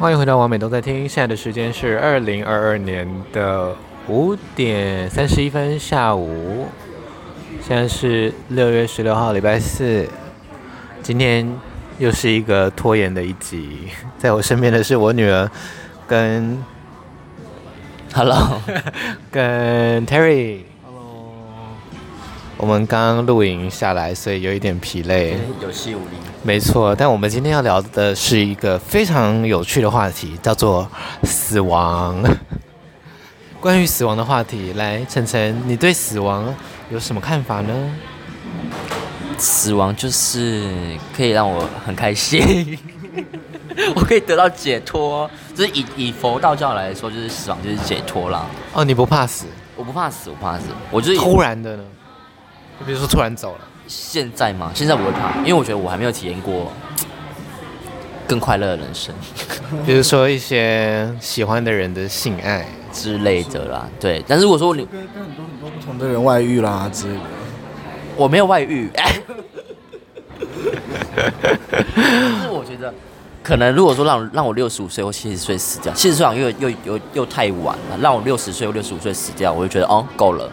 欢迎回到王美都在听，现在的时间是二零二二年的五点三十一分下午，现在是六月十六号礼拜四，今天又是一个拖延的一集，在我身边的是我女儿跟，Hello，跟 Terry。我们刚刚露营下来，所以有一点疲累，有气无力。没错，但我们今天要聊的是一个非常有趣的话题，叫做死亡。关于死亡的话题，来，晨晨，你对死亡有什么看法呢？死亡就是可以让我很开心，我可以得到解脱。就是以以佛道教来说，就是死亡就是解脱啦。哦，你不怕死？我不怕死，我不怕死。我就是突然的呢。比如说突然走了，现在吗？现在我会怕，因为我觉得我还没有体验过 更快乐的人生。比如说一些喜欢的人的性爱之类的啦，对。但是如果说你跟跟很多很多不同的人外遇啦之类的，我没有外遇。但是我觉得，可能如果说让让我六十五岁或七十岁死掉，七十岁好像又又又又太晚了。让我六十岁或六十五岁死掉，我就觉得哦，够了。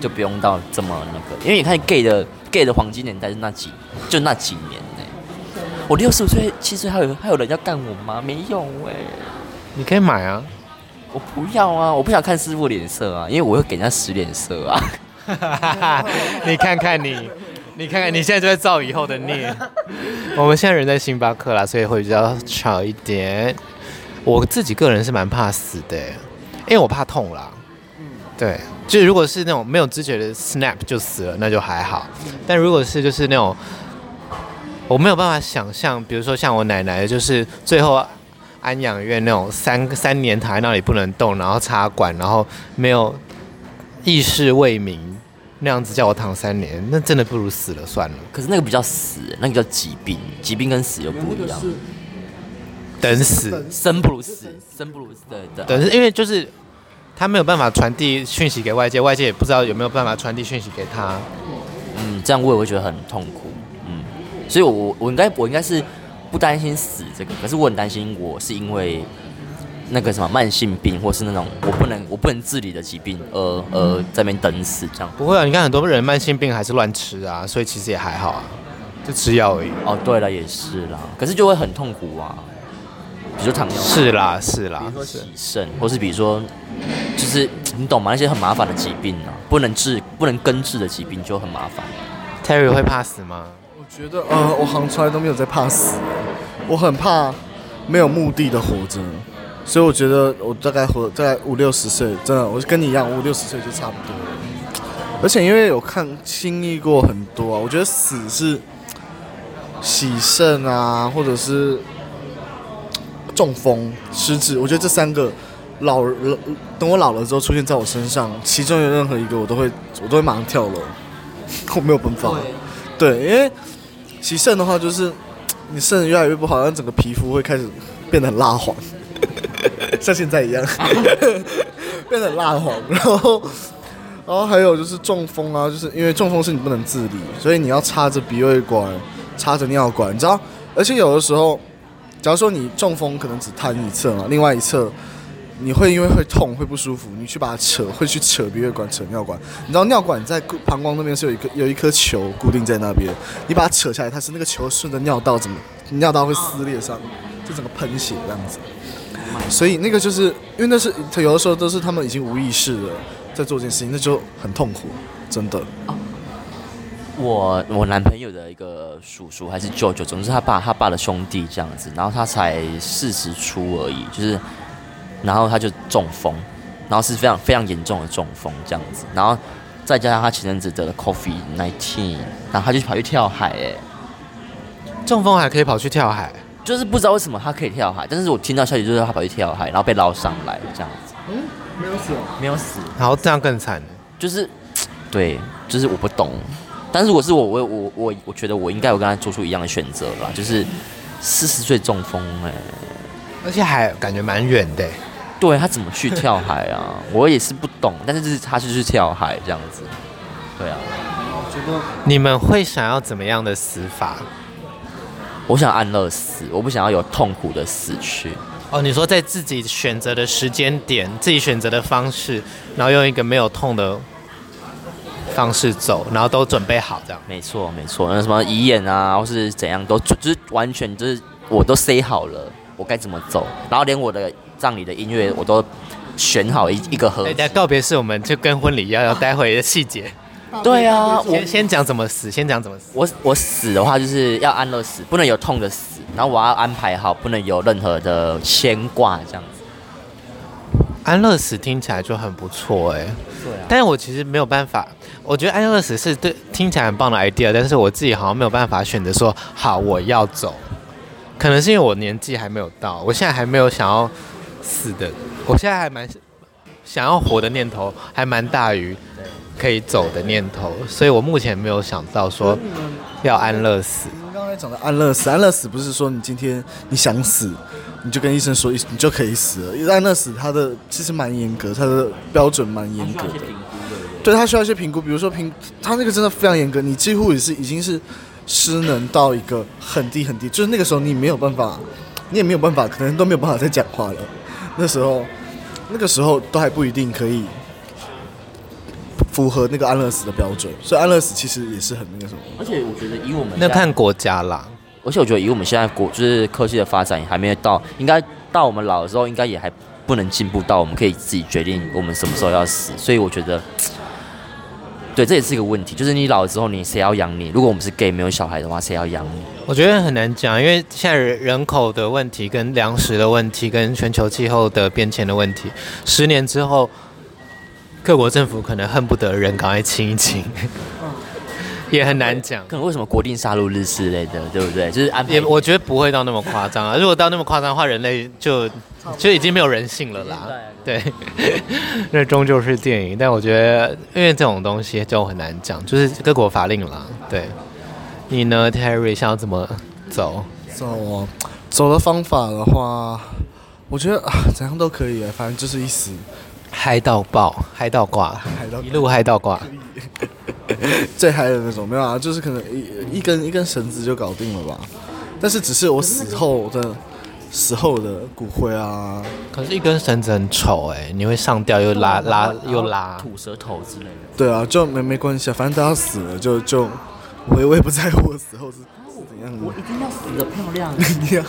就不用到这么那个，因为你看 gay 的 gay 的黄金年代是那几，就那几年呢。我六十五岁、七岁还有还有人要干我吗？没有哎。你可以买啊，我不要啊，我不想看师傅脸色啊，因为我会给人家使脸色啊。你看看你，你看看你现在就在造以后的孽。我们现在人在星巴克啦，所以会比较吵一点。我自己个人是蛮怕死的，因为我怕痛啦。嗯，对。就如果是那种没有知觉的 snap 就死了，那就还好。但如果是就是那种，我没有办法想象，比如说像我奶奶，就是最后安养院那种三三年躺在那里不能动，然后插管，然后没有意识未明那样子叫我躺三年，那真的不如死了算了。可是那个比较死，那个叫疾病，疾病跟死又不一样。等死，生不如死，生不如死。等是因为就是。他没有办法传递讯息给外界，外界也不知道有没有办法传递讯息给他。嗯，这样我也会觉得很痛苦。嗯，所以我我我应该我应该是不担心死这个，可是我很担心我是因为那个什么慢性病，或是那种我不能我不能自理的疾病而而在那边等死这样。不会啊，你看很多人慢性病还是乱吃啊，所以其实也还好啊，就吃药而已。哦，对了，也是啦，可是就会很痛苦啊。比如说糖尿病，是啦是啦，比如说洗肾，或是比如说，就是 你懂吗？那些很麻烦的疾病啊，不能治、不能根治的疾病就很麻烦。Terry 会怕死吗？我觉得呃，我好像从来都没有在怕死，我很怕没有目的的活着，所以我觉得我大概活在五六十岁，真的，我跟你一样，五六十岁就差不多了。而且因为有看经历过很多啊，我觉得死是洗肾啊，或者是。中风、失智，我觉得这三个老了，等我老了之后出现在我身上，其中有任何一个，我都会，我都会马上跳楼，我没有办法。对，对，因为洗肾的话，就是你肾越来越不好，让整个皮肤会开始变得很蜡黄，像现在一样，变得很蜡黄。然后，然后还有就是中风啊，就是因为中风是你不能自理，所以你要插着鼻胃管，插着尿管，你知道？而且有的时候。假如说你中风，可能只瘫一侧嘛，另外一侧你会因为会痛会不舒服，你去把它扯，会去扯鼻胃管、扯尿管。你知道尿管在膀胱那边是有一颗有一颗球固定在那边，你把它扯下来，它是那个球顺着尿道怎么尿道会撕裂上，就整个喷血这样子。所以那个就是因为那是有的时候都是他们已经无意识的在做这件事情，那就很痛苦，真的。我我男朋友的一个叔叔还是舅舅，总之他爸他爸的兄弟这样子，然后他才四十出而已，就是，然后他就中风，然后是非常非常严重的中风这样子，然后再加上他前阵子得了 COVID-19，然后他就跑去跳海，哎，中风还可以跑去跳海，就是不知道为什么他可以跳海，但是我听到消息就是他跑去跳海，然后被捞上来这样子，嗯，没有死，没有死，然后这样更惨，就是，对，就是我不懂。但是如果是我，我我我我觉得我应该有跟他做出一样的选择吧，就是四十岁中风哎、欸，而且还感觉蛮远的、欸。对，他怎么去跳海啊？我也是不懂，但是就是他就是跳海这样子。对啊，我觉得你们会想要怎么样的死法？我想安乐死，我不想要有痛苦的死去。哦，你说在自己选择的时间点，自己选择的方式，然后用一个没有痛的方式走，然后都准备好这样。没错，没错。那什么遗言啊，或是怎样，都就是完全就是我都 say 好了，我该怎么走，然后连我的葬礼的音乐我都选好一一个盒。对，告别式我们就跟婚礼一样，要待会的细节。对啊，我先先讲怎么死，先讲怎么死。我我死的话就是要安乐死，不能有痛的死。然后我要安排好，不能有任何的牵挂，这样子。安乐死听起来就很不错哎。对啊。但是我其实没有办法，我觉得安乐死是对听起来很棒的 idea，但是我自己好像没有办法选择说好我要走。可能是因为我年纪还没有到，我现在还没有想要死的，我现在还蛮想要活的念头还蛮大于可以走的念头，所以我目前没有想到说要安乐死。刚才讲的安乐死，安乐死不是说你今天你想死，你就跟医生说你就可以死了。因为安乐死它的其实蛮严格，它的标准蛮严格的。对，他需要一些评估，比如说评，他那个真的非常严格，你几乎也是已经是失能到一个很低很低，就是那个时候你没有办法，你也没有办法，可能都没有办法再讲话了。那时候，那个时候都还不一定可以。符合那个安乐死的标准，所以安乐死其实也是很那个什么。而且我觉得以我们那看国家啦，而且我觉得以我们现在国就是科技的发展也还没有到，应该到我们老的时候，应该也还不能进步到我们可以自己决定我们什么时候要死。所以我觉得，对，这也是一个问题，就是你老了之后，你谁要养你？如果我们是 gay 没有小孩的话，谁要养你？我觉得很难讲，因为现在人口的问题、跟粮食的问题、跟全球气候的变迁的问题，十年之后。各国政府可能恨不得人赶快清一清，也很难讲。可能为什么国定杀戮日之类的，对不对？就是安排也，我觉得不会到那么夸张啊。如果到那么夸张的话，人类就就已经没有人性了啦。对，那终究是电影。但我觉得，因为这种东西就很难讲，就是各国法令啦。对，你呢，Terry，想要怎么走？走啊，走的方法的话，我觉得啊，怎样都可以，反正就是一死。嗨到爆，嗨到挂，一路嗨到挂，最嗨的那种没有啊，就是可能一一根一根绳子就搞定了吧。但是只是我死后的死后的骨灰啊。可是，一根绳子很丑哎、欸，你会上吊又拉拉又拉吐舌头之类的。对啊，就没没关系啊，反正都要死了，就就我也我也不在乎我死后是怎样的。我一定要死的漂亮。你要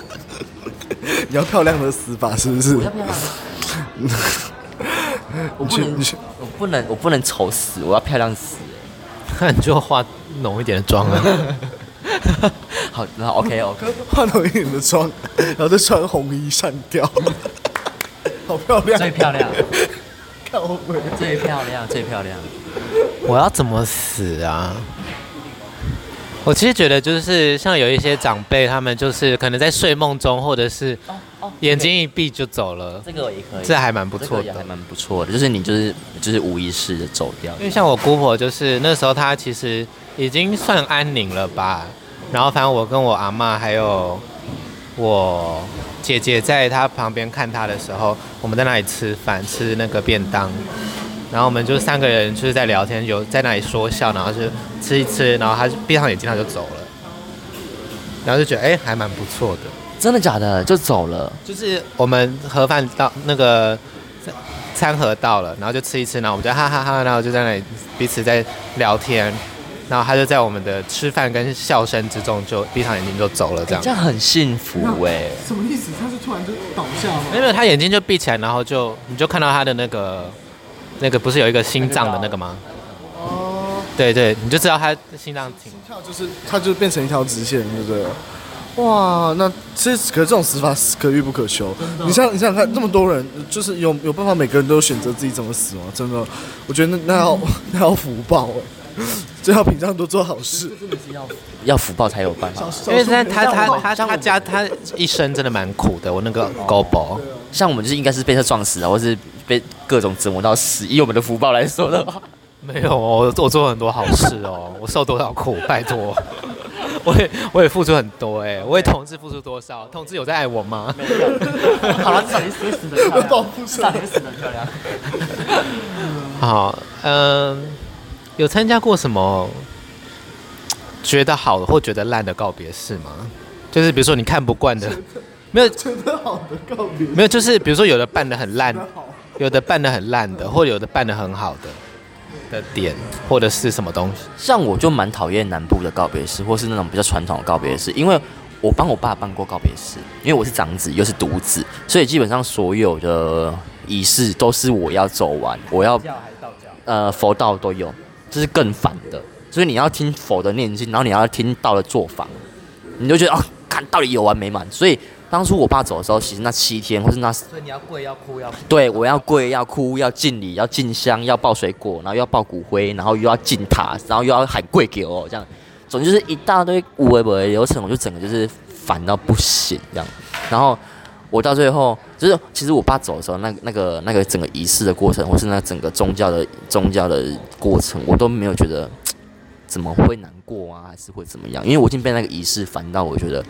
你要漂亮的死法是不是？我要漂亮。我不能，我不能，我不能丑死，我要漂亮死。那你就化浓一点的妆啊。好，那 OK OK，化浓一点的妆，然后再穿红衣上吊，好漂亮，最漂亮，看我最漂亮，最漂亮。我要怎么死啊？我其实觉得，就是像有一些长辈，他们就是可能在睡梦中，或者是。眼睛一闭就走了，这个也可以，这还蛮不错的，还蛮不错的。就是你就是就是无意识的走掉。因为像我姑婆，就是那时候她其实已经算安宁了吧。然后反正我跟我阿嬷还有我姐姐在她旁边看她的时候，我们在那里吃饭，吃那个便当。然后我们就三个人就是在聊天，有在那里说笑，然后就吃一吃，然后她闭上眼睛，她就走了。然后就觉得哎，还蛮不错的。真的假的？就走了？就是我们盒饭到那个餐盒到了，然后就吃一吃，然后我们就哈哈哈哈，然后就在那里彼此在聊天，然后他就在我们的吃饭跟笑声之中就闭上眼睛就走了，这样。欸、这样很幸福哎、欸。什么意思？他是突然就倒下吗？没有，他眼睛就闭起来，然后就你就看到他的那个那个不是有一个心脏的那个吗？哦。对对，你就知道他心脏停。心跳就是，他就变成一条直线，对不对？哇，那这可这种死法可遇不可求。你想，你想想看，这么多人，就是有有办法，每个人都选择自己怎么死吗？真的，我觉得那那要 那要福报哎，最好平常多做好事。真的是要要福报才有办法。因为他他他他他家他一生真的蛮苦的。我那个高宝，像我们就是应该是被车撞死啊，或是被各种折磨到死。以我们的福报来说的话，没有，我我做了很多好事哦，我受多少苦，拜托。我也我也付出很多哎，我为同志付出多少？同志有在爱我吗？没有。好了，至少你死死的漂亮，至少你死的漂亮。好，嗯，有参加过什么觉得好的或觉得烂的告别式吗？就是比如说你看不惯的没有觉得好的告别，没有，就是比如说有的办的很烂，有的办的很烂的，或有的办的很好的的点，或者是什么东西。像我就蛮讨厌南部的告别式，或是那种比较传统的告别式，因为我帮我爸办过告别式，因为我是长子又是独子，所以基本上所有的仪式都是我要走完，我要呃佛道都有，这是更烦的，所以你要听佛的念经，然后你要听道的做法，你就觉得哦，看到底有完没完，所以。当初我爸走的时候，其实那七天，或是那，所以你要跪，要哭，要哭。对，我要跪，要哭，要敬礼，要敬香，要抱水果，然后又要抱骨灰，然后又要敬塔，然后又要喊跪给我，这样，总之就是一大堆无为不为流程，我就整个就是烦到不行这样。然后我到最后，就是其实我爸走的时候，那那个那个整个仪式的过程，或是那整个宗教的宗教的过程，我都没有觉得怎么会难过啊，还是会怎么样？因为我已经被那个仪式烦到，我觉得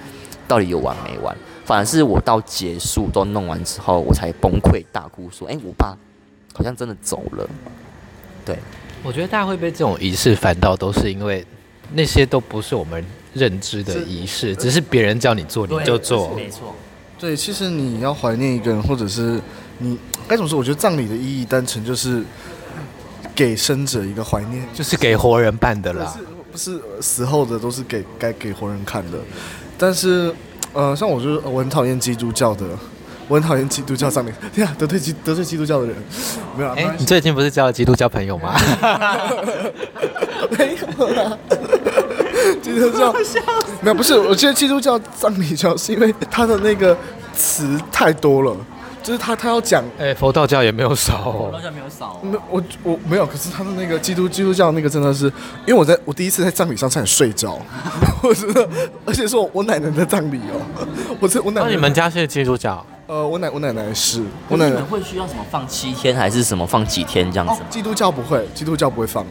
到底有完没完？反而是我到结束都弄完之后，我才崩溃大哭，说：“哎、欸，我爸好像真的走了。”对，我觉得大家会被这种仪式烦到，都是因为那些都不是我们认知的仪式，只是别人叫你做你就做。没错。对，其实你要怀念一个人，或者是你该怎么说？我觉得葬礼的意义单纯就是给生者一个怀念，就是给活人办的啦。不是，不是死后的都是给该给活人看的，但是。呃，像我就是我很讨厌基督教的，我很讨厌基督教上面，对啊，得罪基得罪基督教的人，没有。哎、欸，你最近不是交了基督教朋友吗？没有啦，基督教没有，不是，我觉得基督教葬礼教是因为他的那个词太多了。就是他，他要讲，哎、欸，佛道教也没有少、哦，佛道教没有少、哦，没，我我没有，可是他的那个基督基督教那个真的是，因为我在我第一次在葬礼上差点睡着，我真的，而且是我我奶奶的葬礼哦，我这我奶奶，那你们家是基督教？呃，我奶我奶奶是，我奶奶会需要什么放七天还是什么放几天这样子、哦？基督教不会，基督教不会放。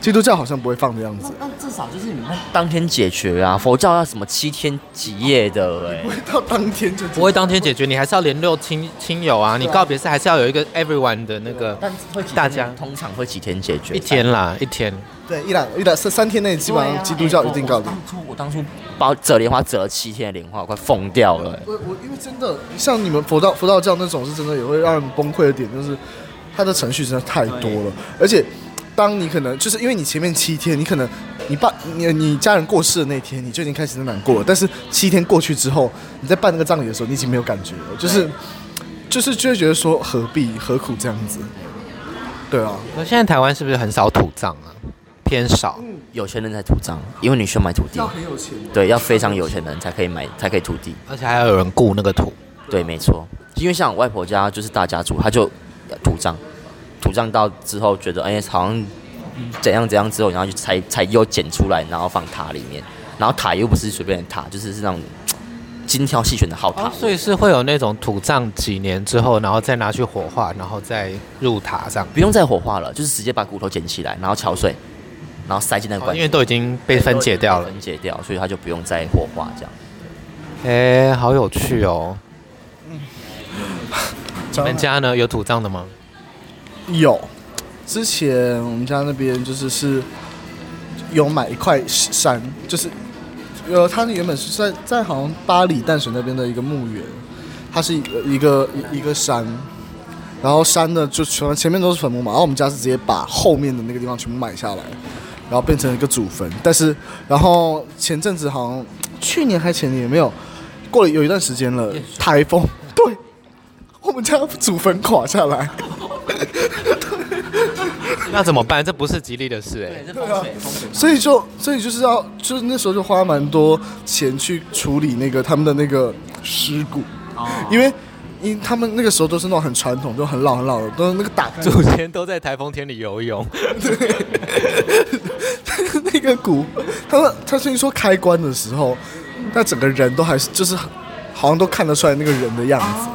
基督教好像不会放的样子，那至少就是你们当天解决啊。佛教要什么七天几夜的、欸？哎，不会到当天就不会当天解决，你还是要联络亲亲友啊。你告别式还是要有一个 everyone 的那个，但会大家通常会几天解决？一天啦，一天。对，一两一两三三天内基本上基督教一定告别。当初我当初包折莲花折了七天的莲花，我快疯掉了、欸。我我因为真的像你们佛道佛道教那种是真的也会让人崩溃的点，就是它的程序真的太多了，而且。当你可能就是因为你前面七天，你可能你爸你你家人过世的那天，你就已经开始难过了。但是七天过去之后，你在办那个葬礼的时候，你已经没有感觉了，就是就是就会觉得说何必何苦这样子？对啊。那现在台湾是不是很少土葬啊？偏少，有钱人才土葬，因为你需要买土地。要很有钱。对，要非常有钱的人才可以买，才可以土地，而且还要有人雇那个土。对，没错。因为像我外婆家就是大家族，他就土葬。土葬到之后，觉得哎、欸，好像怎样怎样之后，然后就才才又捡出来，然后放塔里面。然后塔又不是随便的塔，就是是那种精挑细选的好塔，哦。所以是会有那种土葬几年之后，然后再拿去火化，然后再入塔上。不用再火化了，就是直接把骨头捡起来，然后敲碎，然后塞进那个棺，哦。因为都已经被分解掉了，分解掉，所以它就不用再火化这样。哎、欸，好有趣哦。嗯。你们家呢？有土葬的吗？有，之前我们家那边就是是有买一块山，就是呃，它原本是在在好像巴黎淡水那边的一个墓园，它是一个一个一个山，然后山的就全前面都是坟墓嘛，然后我们家是直接把后面的那个地方全部买下来，然后变成一个祖坟，但是然后前阵子好像去年还前年也没有，过了有一段时间了，台风，对，我们家祖坟垮下来。那怎么办？这不是吉利的事哎、欸。对啊，所以就所以就是要，就是那时候就花蛮多钱去处理那个他们的那个尸骨，因为因为他们那个时候都是那种很传统，就很老很老的，都是那个打开祖先都在台风天里游泳。对，那个骨，他们他听说开棺的时候，那整个人都还是就是好像都看得出来那个人的样子，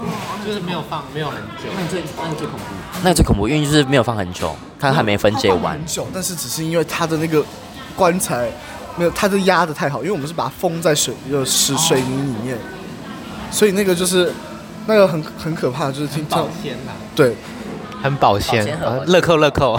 就是没有放没有很久，那你最那你最恐怖。那最恐怖，因为就是没有放很久，它还没分解完。很久，但是只是因为它的那个棺材没有，它就压的太好，因为我们是把它封在水就是水泥里面，所以那个就是那个很很可怕，就是听保鲜对，很保鲜，乐扣乐扣，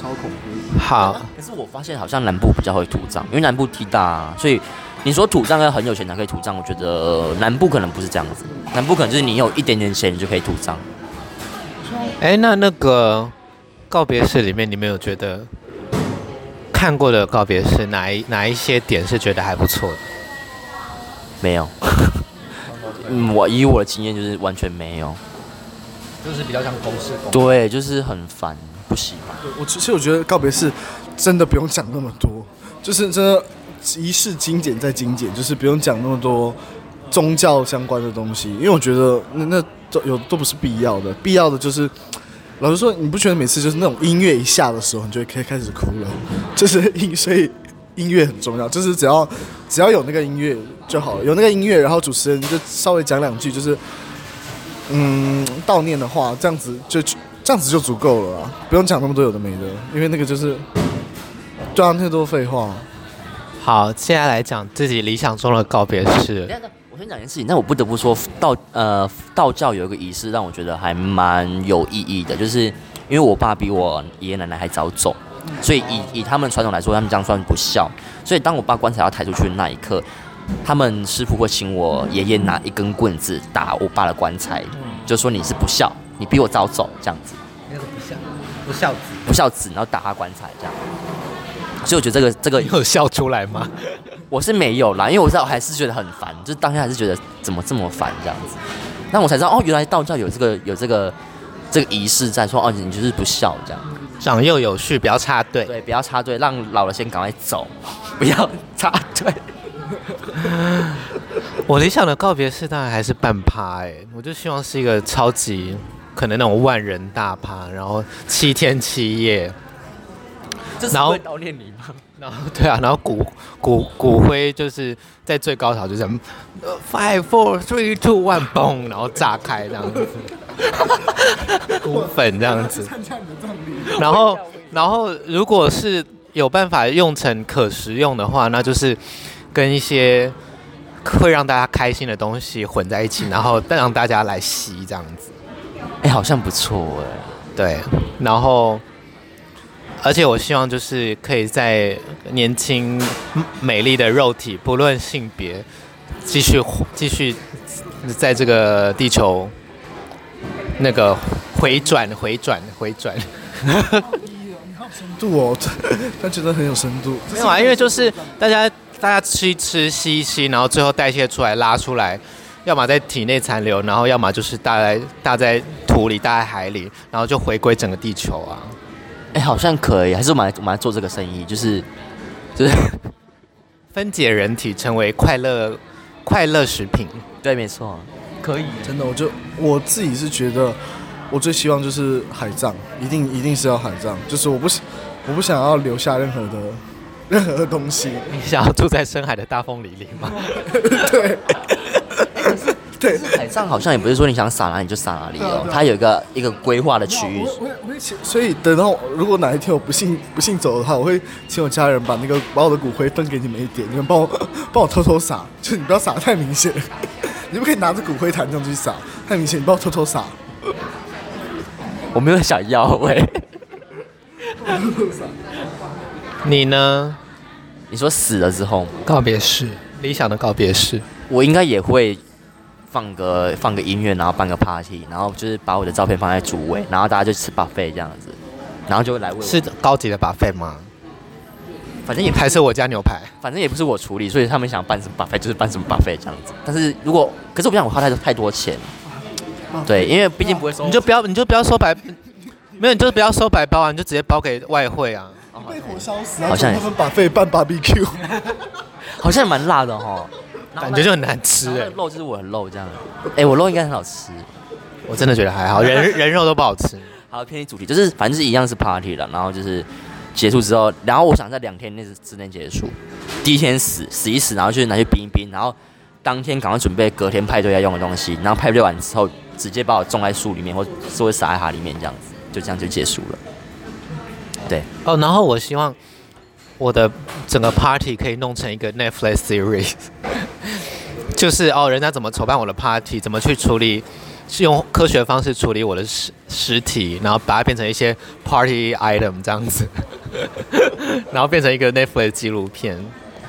超恐怖。好，可是我发现好像南部比较会土葬，因为南部地大，所以你说土葬要很有钱才可以土葬，我觉得南部可能不是这样子，南部可能就是你有一点点钱你就可以土葬。哎，那那个告别式里面，你们有觉得看过的告别式哪一哪一些点是觉得还不错的？没有。嗯，我以我的经验就是完全没有，就是比较像公式。对，就是很烦，不喜欢。我其实我觉得告别式真的不用讲那么多，就是真的仪式精简再精简，就是不用讲那么多宗教相关的东西，因为我觉得那那都有都不是必要的。必要的就是，老实说，你不觉得每次就是那种音乐一下的时候，你就可以开始哭了？就是音，所以音乐很重要，就是只要只要有那个音乐。就好了，有那个音乐，然后主持人就稍微讲两句，就是嗯悼念的话，这样子就这样子就足够了啊，不用讲那么多有的没的，因为那个就是讲太多废话。好，接下来讲自己理想中的告别式。我先讲一件事情，但我不得不说道呃道教有一个仪式让我觉得还蛮有意义的，就是因为我爸比我爷爷奶奶还早走，所以以以他们传统来说，他们这样算不孝，所以当我爸棺材要抬出去的那一刻。他们师傅会请我爷爷拿一根棍子打我爸的棺材，就说你是不孝，你比我早走这样子。那个不孝，不孝子，不孝子，然后打他棺材这样。所以我觉得这个这个有笑出来吗？我是没有啦，因为我知道我还是觉得很烦，就是当下还是觉得怎么这么烦这样子。那我才知道哦，原来道教有这个有这个这个仪式在说哦，你就是不孝这样。长幼有序，不要插队。对，不要插队，让老了先赶快走，不要插队。我理想的告别式当然还是半趴哎，我就希望是一个超级可能那种万人大趴，然后七天七夜，然后悼念你吗？然后对啊，然后骨骨骨灰就是在最高潮就是 five four three two one boom，然后炸开这样子，骨粉这样子，然后然后如果是有办法用成可食用的话，那就是。跟一些会让大家开心的东西混在一起，然后再让大家来吸这样子，哎，好像不错哎。对，然后而且我希望就是可以在年轻美丽的肉体，不论性别，继续继续在这个地球那个回转回转回转。深度哦，他觉得很有深度。没有啊，因为就是大家。大家吃一吃，吸一吸，然后最后代谢出来，拉出来，要么在体内残留，然后要么就是大在大在土里，大在海里，然后就回归整个地球啊。哎，好像可以，还是我们来我们来做这个生意，就是就是 分解人体成为快乐快乐食品。对，没错，可以。真的，我就我自己是觉得，我最希望就是海葬，一定一定是要海葬，就是我不我不想要留下任何的。任何的东西，你想要住在深海的大风里里吗？对，对，海上好像也不是说你想撒哪里就撒哪里哦，它有一个一个规划的区域。所以等到如果哪一天我不幸不幸走的话，我会请我家人把那个把我的骨灰分给你们一点，你们帮我 帮我偷偷撒，就你不要撒太明显，你不可以拿着骨灰坛这样去撒，太明显，你帮我偷偷撒。我没有想要喂。你呢？你说死了之后告别式，理想的告别式，我应该也会放个放个音乐，然后办个 party，然后就是把我的照片放在主位，然后大家就吃 buffet 这样子，然后就会来问。是高级的 buffet 吗？反正也还是我家牛排，反正也不是我处理，所以他们想办什么 buffet 就是办什么 buffet 这样子。但是如果可是我不想我花太多太多钱，对，因为毕竟不会收，你就不要你就不要收白，没有你就不要收白包啊，你就直接包给外汇啊。被火烧死，好像他们把肺办 barbecue，好像也蛮辣的哈，感觉就很难吃哎。肉就是我的肉这样，哎，我肉应该很好吃，我真的觉得还好，人 人肉都不好吃。好，偏离主题，就是反正是一样是 party 了，然后就是结束之后，然后我想在两天内之内结束，第一天死死一死，然后就拿去冰一冰，然后当天赶快准备隔天派对要用的东西，然后派对完之后直接把我种在树里面，或是会撒在海里面这样子，就这样就结束了。对哦，然后我希望我的整个 party 可以弄成一个 Netflix series，就是哦，人家怎么筹办我的 party，怎么去处理，是用科学方式处理我的尸尸体，然后把它变成一些 party item 这样子，然后变成一个 Netflix 纪录片。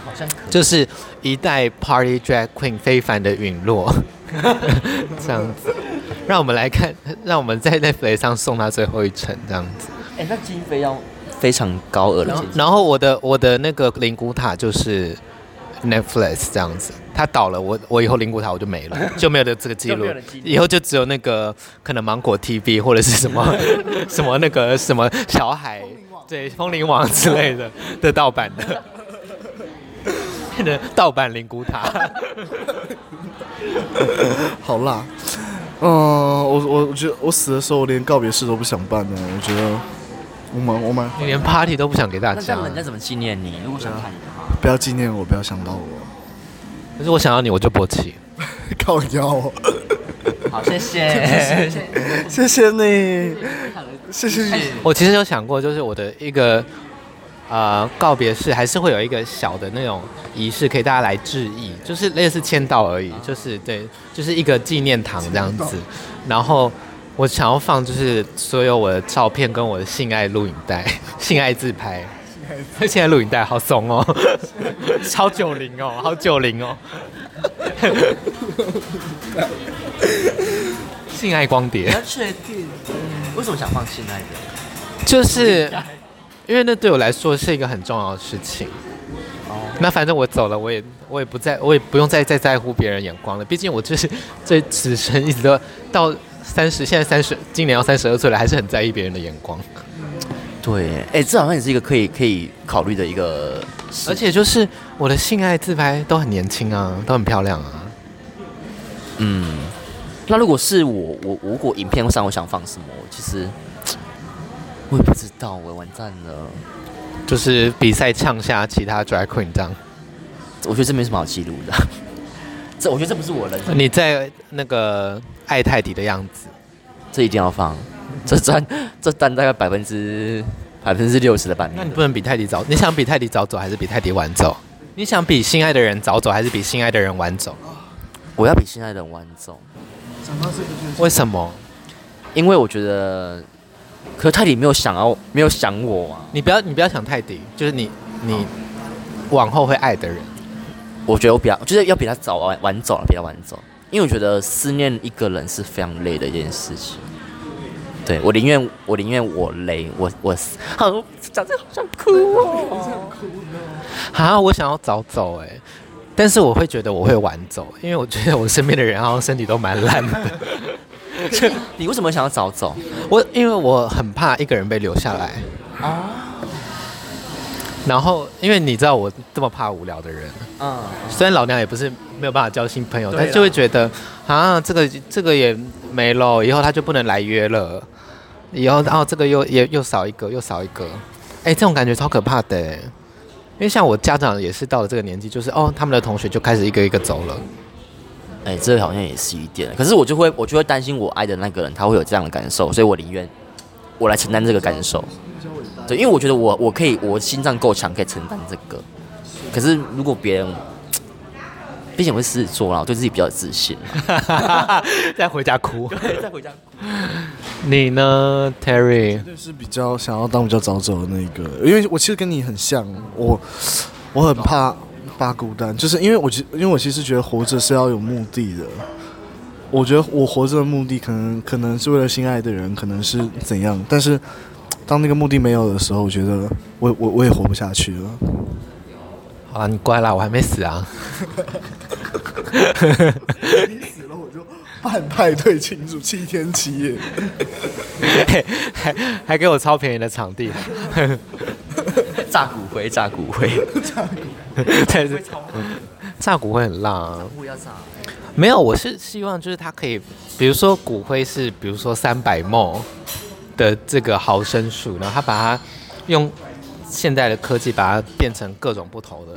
好像就是一代 Party Drag Queen 非凡的陨落，这样子。让我们来看，让我们在 Netflix 上送他最后一程，这样子。哎，那经费要非常高额了。然后我的我的那个灵骨塔就是 Netflix 这样子，它倒了，我我以后灵骨塔我就没了，就没有的这个记录，以后就只有那个可能芒果 TV 或者是什么 什么那个什么小海对风铃网之类的的盗版的，变 成盗版灵骨塔。好辣。嗯，我我我觉得我死的时候，我连告别式都不想办呢。我觉得我们我们你连 party 都不想给大家，那这样人家怎么纪念你？如果想看你的话，不要纪念我，不要想到我。可是我想到你，我就勃起。靠腰。好，谢谢，谢谢你，谢谢你。我其实有想过，就是我的一个。呃，告别式还是会有一个小的那种仪式，可以大家来致意，就是类似签到而已，就是对，就是一个纪念堂这样子。然后我想要放，就是所有我的照片跟我的性爱录影带、性爱自拍。现在录影带好怂哦，超九零哦，好九零哦。性爱光碟。确定？为什么想放性爱的？就是。因为那对我来说是一个很重要的事情。哦。那反正我走了，我也我也不在，我也不用再再在乎别人眼光了。毕竟我就是这此生一直都到三十，现在三十，今年要三十二岁了，还是很在意别人的眼光。对，哎，这好像也是一个可以可以考虑的一个。而且就是我的性爱自拍都很年轻啊，都很漂亮啊。嗯。那如果是我，我如果影片上我想放什么，其实。我也不知道，我完蛋了。就是比赛呛下其他 drag queen 这样，我觉得这没什么好记录的。这我觉得这不是我的。你在那个爱泰迪的样子，这一定要放。这占这占大概百分之百分之六十的版面。那你不能比泰迪早？你想比泰迪早走还是比泰迪晚走？你想比心爱的人早走还是比心爱的人晚走？我要比心爱的人晚走。为什么？因为我觉得。可是泰迪没有想要，没有想我啊！你不要，你不要想泰迪，就是你，你往后会爱的人。我觉得我比较，就是要比他早晚晚走了，比他晚走。因为我觉得思念一个人是非常累的一件事情。对，我宁愿，我宁愿我累，我我好讲这好想哭哦。啊，我想要早走哎，但是我会觉得我会晚走，因为我觉得我身边的人好像身体都蛮烂的。你为什么想要早走？我因为我很怕一个人被留下来啊。然后，因为你知道我这么怕无聊的人，嗯，虽然老娘也不是没有办法交新朋友，但就会觉得啊，这个这个也没了，以后他就不能来约了，以后然后这个又也又少一个，又少一个，哎，这种感觉超可怕的。因为像我家长也是到了这个年纪，就是哦，他们的同学就开始一个一个走了。哎、欸，这个好像也是一点，可是我就会，我就会担心我爱的那个人他会有这样的感受，所以我宁愿我来承担这个感受。对，因为我觉得我我可以，我心脏够强，可以承担这个。可是如果别人，毕竟我是狮子座啦，我对自己比较自信。再回家哭，再回家哭。你呢，Terry？就是比较想要当比较早走的那一个，因为我其实跟你很像，我我很怕。怕孤单，就是因为我其因为我其实觉得活着是要有目的的。我觉得我活着的目的可能可能是为了心爱的人，可能是怎样。但是当那个目的没有的时候，我觉得我我我也活不下去了。好啊，你乖啦，我还没死啊。你死了我就办派对庆祝七天七夜，还还给我超便宜的场地。炸骨灰，炸骨灰，炸骨灰，对对，炸骨灰很辣啊。没有，我是希望就是它可以，比如说骨灰是，比如说三百 ml 的这个毫升数，然后他把它用现代的科技把它变成各种不同的，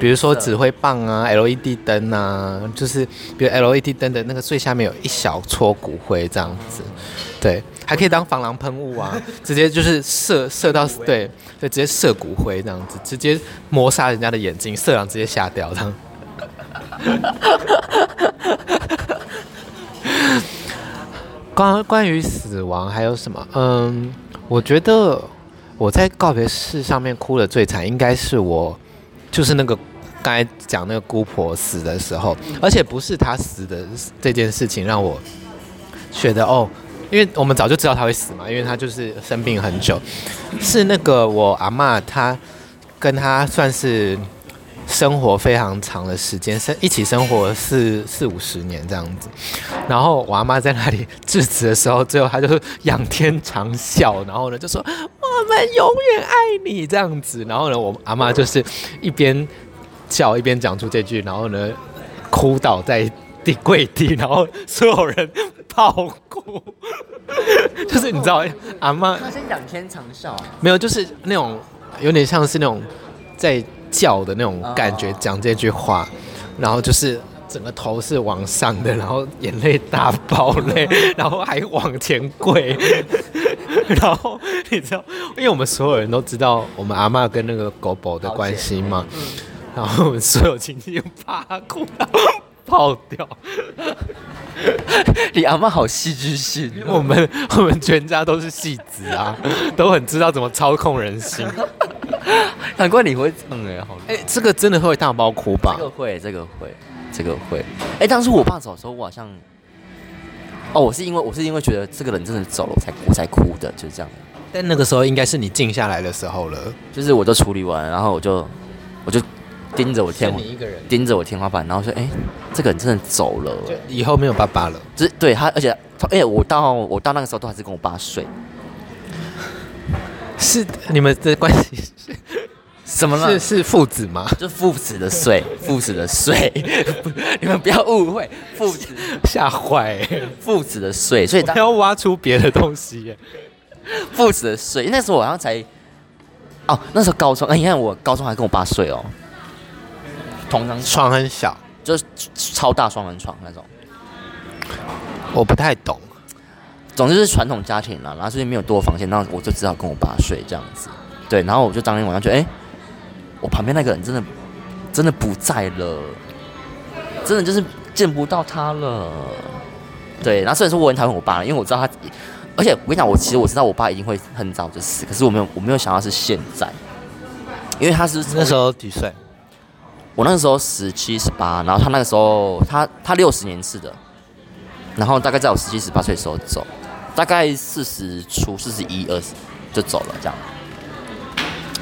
比如说指挥棒啊，LED 灯啊，就是比如 LED 灯的那个最下面有一小撮骨灰这样子，对。还可以当防狼喷雾啊，直接就是射射到对对，直接射骨灰这样子，直接磨杀人家的眼睛，色狼直接吓掉这样。关关于死亡还有什么？嗯，我觉得我在告别式上面哭的最惨，应该是我就是那个刚才讲那个姑婆死的时候，而且不是她死的这件事情让我觉得哦，因为我们早就知道她会死嘛，因为她就是生病很久，是那个我阿嬷她跟她算是。生活非常长的时间，生一起生活四四五十年这样子，然后我阿妈在那里致辞的时候，最后她就仰天长啸，然后呢就说我们永远爱你这样子，然后呢我阿妈就是一边笑一边讲出这句，然后呢哭倒在地跪地，然后所有人 爆哭，就是你知道阿妈她先仰天长啸，没有，就是那种有点像是那种在。叫的那种感觉，讲这句话，然后就是整个头是往上的，然后眼泪大爆泪，然后还往前跪，然后你知道，因为我们所有人都知道我们阿妈跟那个狗宝的关系嘛，然后我们所有亲戚就怕哭到爆掉。你阿妈好戏剧性，我们我们全家都是戏子啊，都很知道怎么操控人心。难怪你会唱哎，好哎，这个真的会大包哭吧？这个会，这个会，这个会。哎，当时我爸走的时候，我好像，哦，我是因为我是因为觉得这个人真的走了，我才我才哭的，就是这样。但那个时候应该是你静下来的时候了，就是我都处理完，然后我就我就盯着我天盯着我天花板，然后说，哎，这个人真的走了，以后没有爸爸了。就是对他，而且哎，我到我到那个时候都还是跟我爸睡。是你们的关系是？什么呢？是是父子吗？就父子的睡，父子的睡，你们不要误会，父子。吓坏，父子的睡，所以他要挖出别的东西耶。父子的睡，那时候我好像才哦，那时候高中，哎，你看我高中还跟我爸睡哦，同张床很小，就是超大双人床那种，我不太懂。总之是传统家庭啦，然后所以没有多房间，然后我就只好跟我爸睡这样子。对，然后我就当天晚上觉得，哎、欸，我旁边那个人真的真的不在了，真的就是见不到他了。对，然后虽然说我很讨厌我爸，因为我知道他，而且我跟你讲，我其实我知道我爸一定会很早就死，可是我没有我没有想到是现在，因为他是那时候几岁？我那个时候十七十八，然后他那个时候他他六十年次的，然后大概在我十七十八岁的时候走。大概四十出，四十一二十就走了，这样。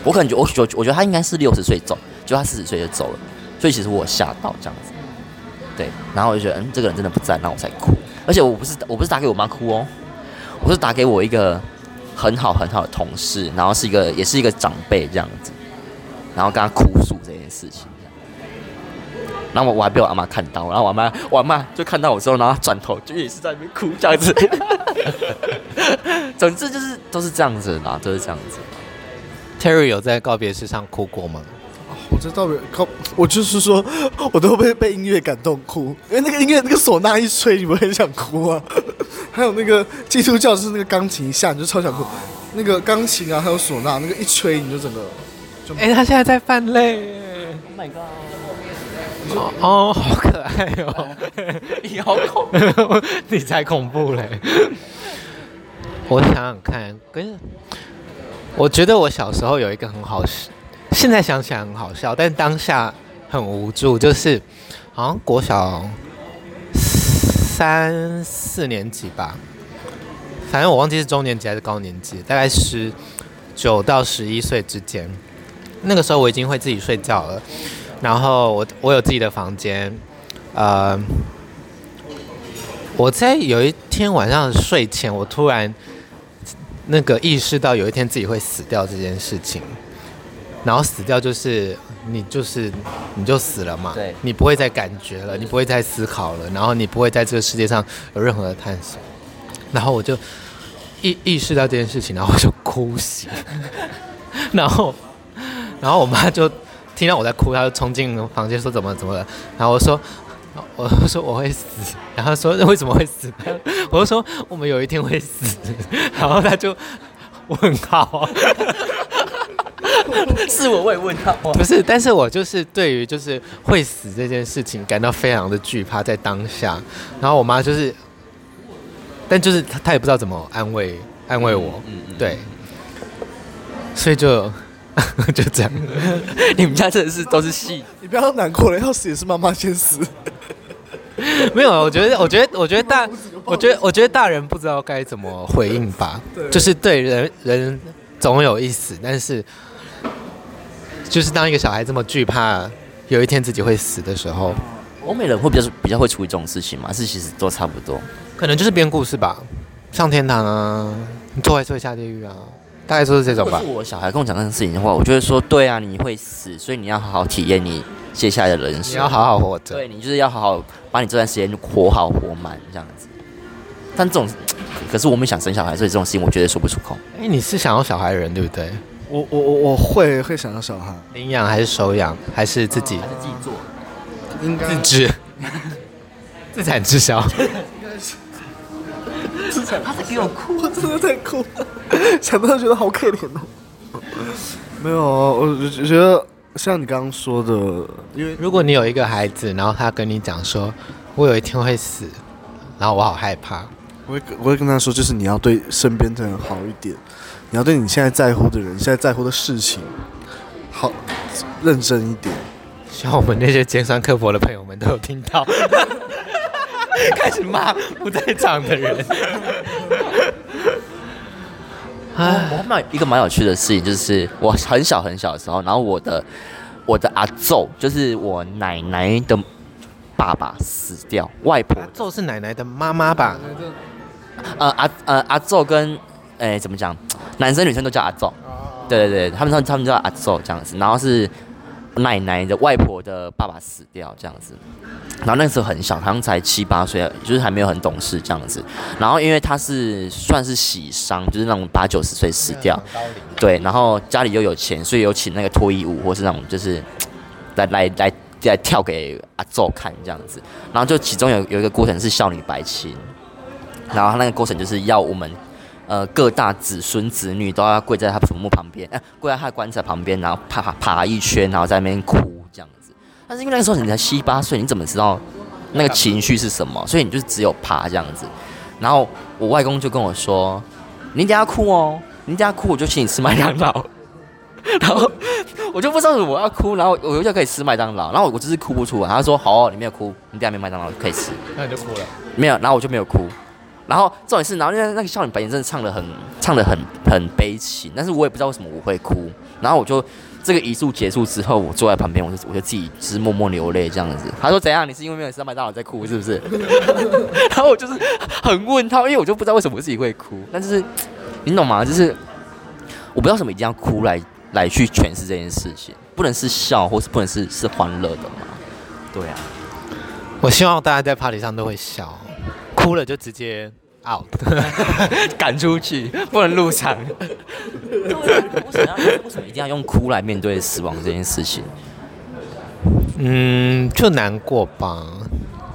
我感觉，我觉我觉得他应该是六十岁走，就他四十岁就走了，所以其实我吓到这样子。对，然后我就觉得，嗯，这个人真的不在，那我才哭。而且我不是，我不是打给我妈哭哦，我是打给我一个很好很好的同事，然后是一个也是一个长辈这样子，然后跟他哭诉这件事情。然后我我还被我阿妈看到，然后我阿妈我阿妈就看到我之后，然后转头就也是在那边哭这样子。总之就是都是这样子啦，都是这样子。Terry 有在告别式上哭过吗？我在告别告，我就是说，我都会被音乐感动哭，因为那个音乐那个唢呐一吹，你不会很想哭啊？还有那个基督教是那个钢琴一下你就超想哭，那个钢琴啊还有唢呐那个一吹你就整个就。哎、欸，他现在在犯泪。Oh my god！哦哦，好可爱哦！你好恐，你才恐怖嘞！我想想看，跟我觉得我小时候有一个很好笑，现在想起来很好笑，但当下很无助。就是好像国小三四年级吧，反正我忘记是中年级还是高年级，大概十九到十一岁之间。那个时候我已经会自己睡觉了。然后我我有自己的房间，呃，我在有一天晚上睡前，我突然那个意识到有一天自己会死掉这件事情，然后死掉就是你就是你就死了嘛，对，你不会再感觉了，你不会再思考了，然后你不会在这个世界上有任何的探索，然后我就意意识到这件事情，然后我就哭醒，然后 然后我妈就。听到我在哭，他就冲进房间说：“怎么怎么了？”然后我说：“我说我会死。”然后说：“为什么会死？”我就说：“我们有一天会死。”然后他就 问号，是我会问号，不是？但是我就是对于就是会死这件事情感到非常的惧怕，在当下。然后我妈就是，但就是她她也不知道怎么安慰安慰我，嗯嗯，对，所以就。就这样。你们家真的是都是戏，你不要难过了，要死也是妈妈先死。没有，我觉得，我觉得，我觉得大，我觉得，我觉得大人不知道该怎么回应吧。就是对人人总有一死，但是就是当一个小孩这么惧怕有一天自己会死的时候，欧美人会比较比较会处理这种事情吗？是其实都差不多，可能就是编故事吧，上天堂啊，你做坏事会下地狱啊，大概就是这种吧。如果我小孩跟我讲这件事情的话，我就会说，对啊，你会死，所以你要好好体验你接下来的人生，你要好好活着，对，你就是要好好把你这段时间活好活满这样子。但这种，可是我们想生小孩，所以这种事情我绝对说不出口。哎、欸，你是想要小孩的人对不对？我我我我会会想要小孩，领养还是收养，还是自己？还是自己做？应该自制，自产自销。自产，他在给我哭，我真的在哭，想到觉得好可怜哦。没有，我我觉得像你刚刚说的，因为如果你有一个孩子，然后他跟你讲说，我有一天会死，然后我好害怕，我会我会跟他说，就是你要对身边的人好一点，你要对你现在在乎的人、现在在乎的事情好认真一点。希望我们那些尖酸刻薄的朋友们都有听到，开始骂不在场的人。啊，我蛮一个蛮有趣的事情，就是我很小很小的时候，然后我的我的阿昼，就是我奶奶的爸爸死掉，外婆阿祖是奶奶的妈妈吧？呃阿呃阿昼跟哎、欸、怎么讲，男生女生都叫阿昼，对对对，他们他们他们叫阿昼这样子，然后是。奶奶的外婆的爸爸死掉这样子，然后那时候很小，好像才七八岁，就是还没有很懂事这样子。然后因为他是算是喜丧，就是那种八九十岁死掉，对。然后家里又有钱，所以有请那个脱衣舞，或是那种就是来来来来跳给阿祖看这样子。然后就其中有有一个过程是少女白琴，然后他那个过程就是要我们。呃，各大子孙子女都要跪在他坟墓旁边，哎、呃，跪在他的棺材旁边，然后爬爬一圈，然后在那边哭这样子。但是因为那个时候你才七八岁，你怎么知道那个情绪是什么？所以你就只有爬这样子。然后我外公就跟我说：“你等下哭哦，你等下哭我就请你吃麦当劳。” 然后我就不知道我要哭，然后我就可以吃麦当劳，然后我就是哭不出来。他说：“好、哦，你没有哭，你等下没麦当劳可以吃。”那你就哭了？没有，然后我就没有哭。然后重点是，然后那那个少女白琴真的唱得很唱得很很悲情，但是我也不知道为什么我会哭。然后我就这个仪式结束之后，我坐在旁边，我就我就自己只默默流泪这样子。他说怎样？你是因为没有吃到麦当劳在哭是不是？然后我就是很问他，因为我就不知道为什么我自己会哭。但是你懂吗？就是我不知道为什么一定要哭来来去诠释这件事情，不能是笑，或是不能是是欢乐的嘛？对啊，我希望大家在 party 上都会笑。哭了就直接 out，赶出去，不能入场。为什么为什么一定要用哭来面对死亡这件事情？嗯，就难过吧，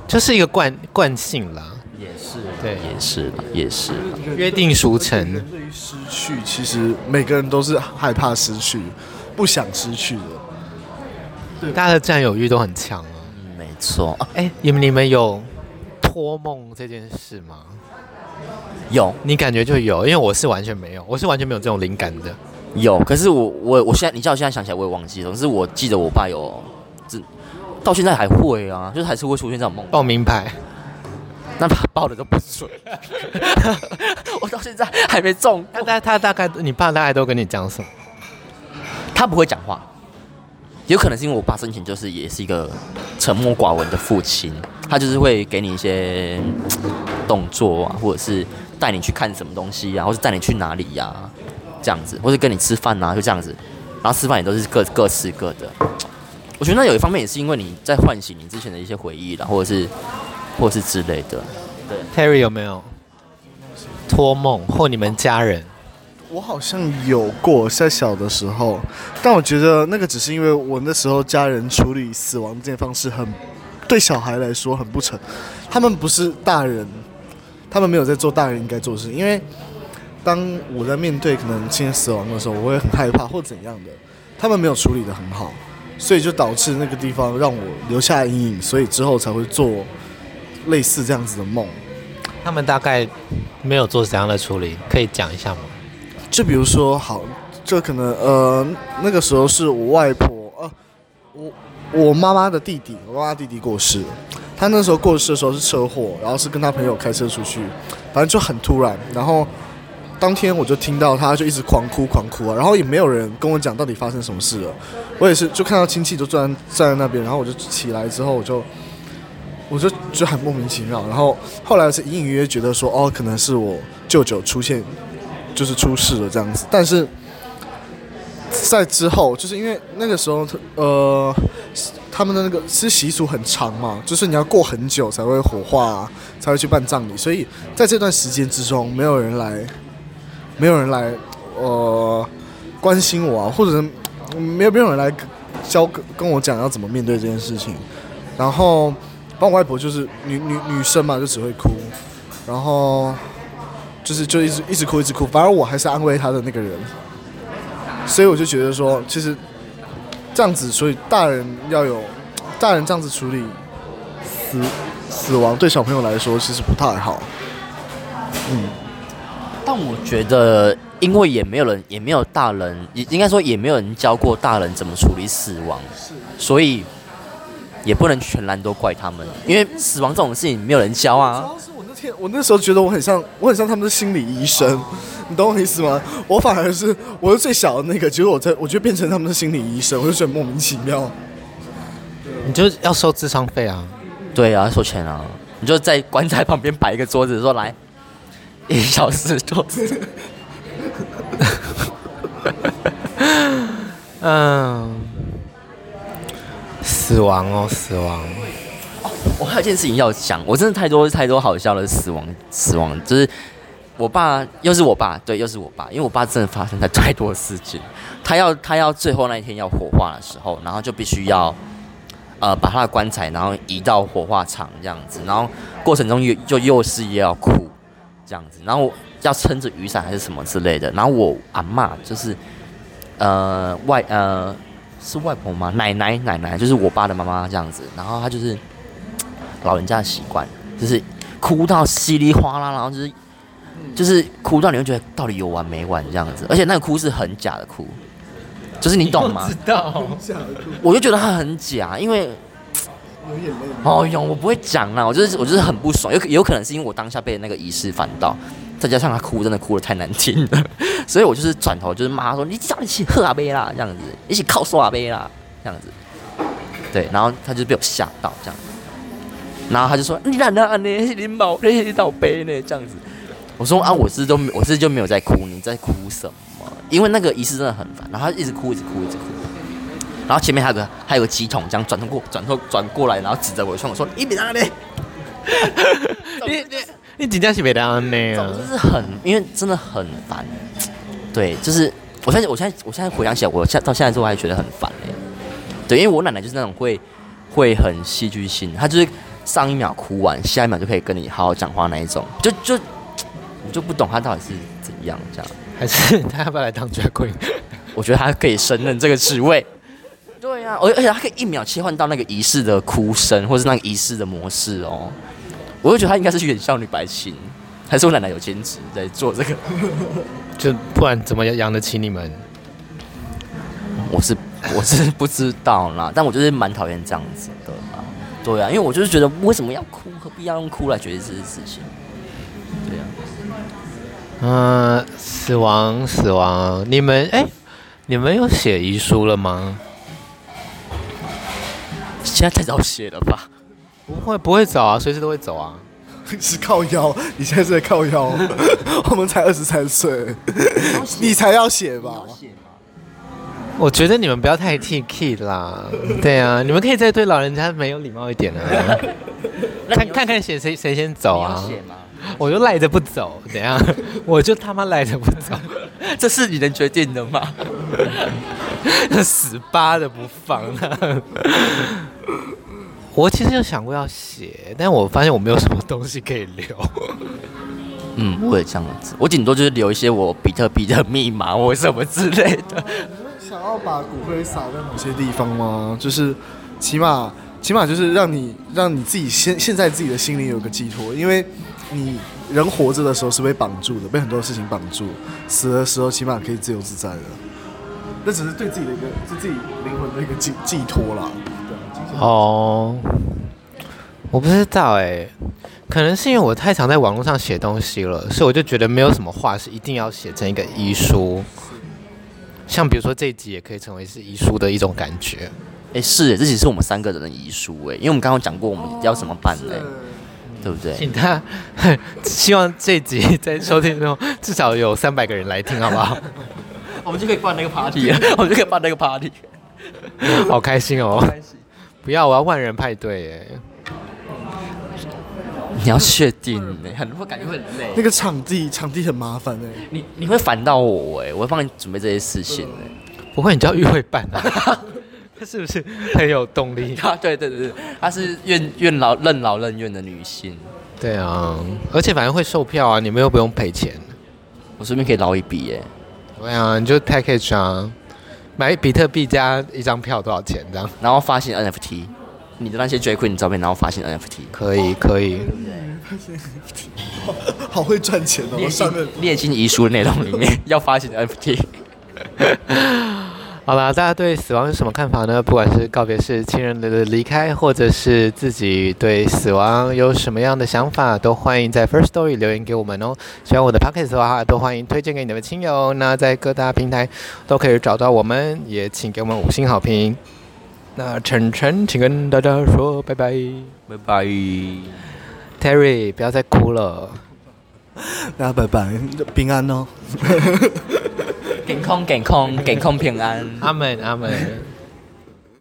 就是一个惯惯性啦。也是，对，也是，也是。约定俗成。对于失去，其实每个人都是害怕失去，不想失去的。对，大家的占有欲都很强啊。没错。哎，你们你们有？托梦这件事吗？有，你感觉就有，因为我是完全没有，我是完全没有这种灵感的。有，可是我我我现在，你叫我现在想起来，我也忘记了。可是我记得我爸有，这到现在还会啊，就是还是会出现这种梦。报名牌，那他报的都不准。我到现在还没中。他大他大概，你爸大概都跟你讲什么？他不会讲话。有可能是因为我爸生前就是也是一个沉默寡闻的父亲，他就是会给你一些动作啊，或者是带你去看什么东西啊，或者带你去哪里呀，这样子，或者跟你吃饭啊，就这样子，然后吃饭也都是各各吃各的。我觉得那有一方面也是因为你在唤醒你之前的一些回忆啦，或者是或者是之类的。对，Terry 有没有托梦或你们家人？我好像有过在小的时候，但我觉得那个只是因为我那时候家人处理死亡这件方式很对小孩来说很不成，他们不是大人，他们没有在做大人应该做的事。因为当我在面对可能亲人死亡的时候，我会很害怕或怎样的，他们没有处理得很好，所以就导致那个地方让我留下阴影，所以之后才会做类似这样子的梦。他们大概没有做怎样的处理，可以讲一下吗？就比如说，好，就可能呃那个时候是我外婆呃我我妈妈的弟弟，我妈妈弟弟过世，他那时候过世的时候是车祸，然后是跟他朋友开车出去，反正就很突然，然后当天我就听到他就一直狂哭狂哭啊，然后也没有人跟我讲到底发生什么事了，我也是就看到亲戚就站站在那边，然后我就起来之后我就。我就就很莫名其妙，然后后来是隐隐约约觉得说，哦，可能是我舅舅出现，就是出事了这样子。但是在之后，就是因为那个时候，呃，他们的那个是习俗很长嘛，就是你要过很久才会火化，才会去办葬礼，所以在这段时间之中，没有人来，没有人来，呃，关心我啊，或者没有没有人来教跟跟我讲要怎么面对这件事情，然后。帮我外婆就是女女女生嘛，就只会哭，然后就是就一直一直哭一直哭，反而我还是安慰他的那个人，所以我就觉得说，其实这样子，所以大人要有大人这样子处理死死亡，对小朋友来说其实不太好。嗯，但我觉得，因为也没有人，也没有大人，也应该说也没有人教过大人怎么处理死亡，所以。也不能全然都怪他们，因为死亡这种事情没有人教啊。我那天，我那时候觉得我很像，我很像他们的心理医生，你懂我意思吗？我反而是我是最小的那个，结果我在我就变成他们的心理医生，我就觉得莫名其妙。你就要收智商费啊？对啊，收钱啊！你就在棺材旁边摆一个桌子，说来一小时桌子。嗯。死亡哦，死亡！我还有件事情要讲，我真的太多太多好笑的死亡，死亡就是我爸，又是我爸，对，又是我爸，因为我爸真的发生了太多事情。他要他要最后那一天要火化的时候，然后就必须要呃把他的棺材然后移到火化场这样子，然后过程中又就又是又要哭这样子，然后要撑着雨伞还是什么之类的，然后我阿嬷就是呃外呃。是外婆吗？奶奶，奶奶就是我爸的妈妈这样子。然后她就是老人家的习惯，就是哭到稀里哗啦，然后就是就是哭到你会觉得到底有完没完这样子。而且那个哭是很假的哭，就是你懂吗？知道。我就觉得他很假，因为有眼泪。哦哟，我不会讲啦，我就是我就是很不爽。有有可能是因为我当下被那个仪式烦到。再加上他哭，真的哭的太难听了，所以我就是转头就是骂他说：“你叫你去喝阿杯啦，这样子，一起靠刷阿杯啦，这样子。”对，然后他就被我吓到这样子，然后他就说：“你懒得啊，你你毛你倒杯呢？”这样子，我说：“啊，我是都我是就没有在哭，你在哭什么？因为那个仪式真的很烦，然后他一直哭，一直哭，一直哭。然后前面还有个还有个乩童这样转头过转头转过来，然后指着我说：“我说你别哪里？你你。”你真的是没得安内啊！就是很，因为真的很烦。对，就是我现在，我现在，我现在回想起来，我现到现在之后还觉得很烦哎。对，因为我奶奶就是那种会会很戏剧性，她就是上一秒哭完，下一秒就可以跟你好好讲话那一种。就就我就不懂他到底是怎样这样，还是他要不要来当 drag queen？我觉得他可以胜任这个职位。对呀、啊，而而且他可以一秒切换到那个仪式的哭声，或是那个仪式的模式哦。我就觉得他应该是演少女白琴，还是我奶奶有兼职在做这个，就不然怎么养得起你们？我是我是不知道啦，但我就是蛮讨厌这样子。对啊，因为我就是觉得为什么要哭，何必要用哭来决定这些事情？对啊。嗯、呃，死亡死亡，你们哎、欸，你们有写遗书了吗？现在太早写了吧？不会不会早啊，随时都会走啊。是靠腰，你现在是在靠腰。我们才二十三岁，你才要写吧？我觉得你们不要太 T K 啦。对啊，你们可以再对老人家没有礼貌一点啊。看看看谁谁谁先走啊？我就赖着不走，怎样？我就他妈赖着不走，这是你能决定的吗？死扒的不放啊。我其实有想过要写，但我发现我没有什么东西可以留。嗯，我也这样子，我顶多就是留一些我比特币的密码或什么之类的。想要把骨灰撒在某些地方吗？就是起码，起码就是让你让你自己现现在自己的心里有个寄托，因为你人活着的时候是被绑住的，被很多事情绑住，死的时候起码可以自由自在的。那只是对自己的一个，是自己灵魂的一个寄寄托啦。哦，我不知道哎、可能是因为我太常在网络上写东西了，所以我就觉得没有什么话是一定要写成一个遗书。像比如说这一集也可以成为是遗书的一种感觉。哎、欸，是哎，这集是我们三个人的遗书哎，因为我们刚刚讲过我们要怎么办呢？对不对？请他 希望这一集在收听中至少有三百个人来听，好不好？我们就可以办那个 party，了 我们就可以办那个 party，好开心哦！不要，我要万人派对哎！你要确定哎，很会感觉会很累。那个场地场地很麻烦哎，你你会烦到我哎，我会帮你准备这些事情哎。不会，你叫玉会办啊？他 是不是很有动力？啊，对对对对，她是愿愿劳任劳任怨的女性。对啊，而且反正会售票啊，你们又不用赔钱，我顺便可以捞一笔耶。对啊，你就 package 啊，买比特币加一张票多少钱这样？然后发行 NFT，你的那些 drag queen 照片，然后发行 NFT，可以可以。好会赚钱哦！上面列进遗书的内容里面要发行 NFT。好啦，大家对死亡有什么看法呢？不管是告别式、亲人的离开，或者是自己对死亡有什么样的想法，都欢迎在 First Story 留言给我们哦。喜欢我的 Podcast 的话，都欢迎推荐给你的亲友。那在各大平台都可以找到我们，也请给我们五星好评。那晨晨，请跟大家说拜拜，拜拜。Terry，不要再哭了。大家拜拜，平安哦。健康，健康，健康平安。阿门，阿门。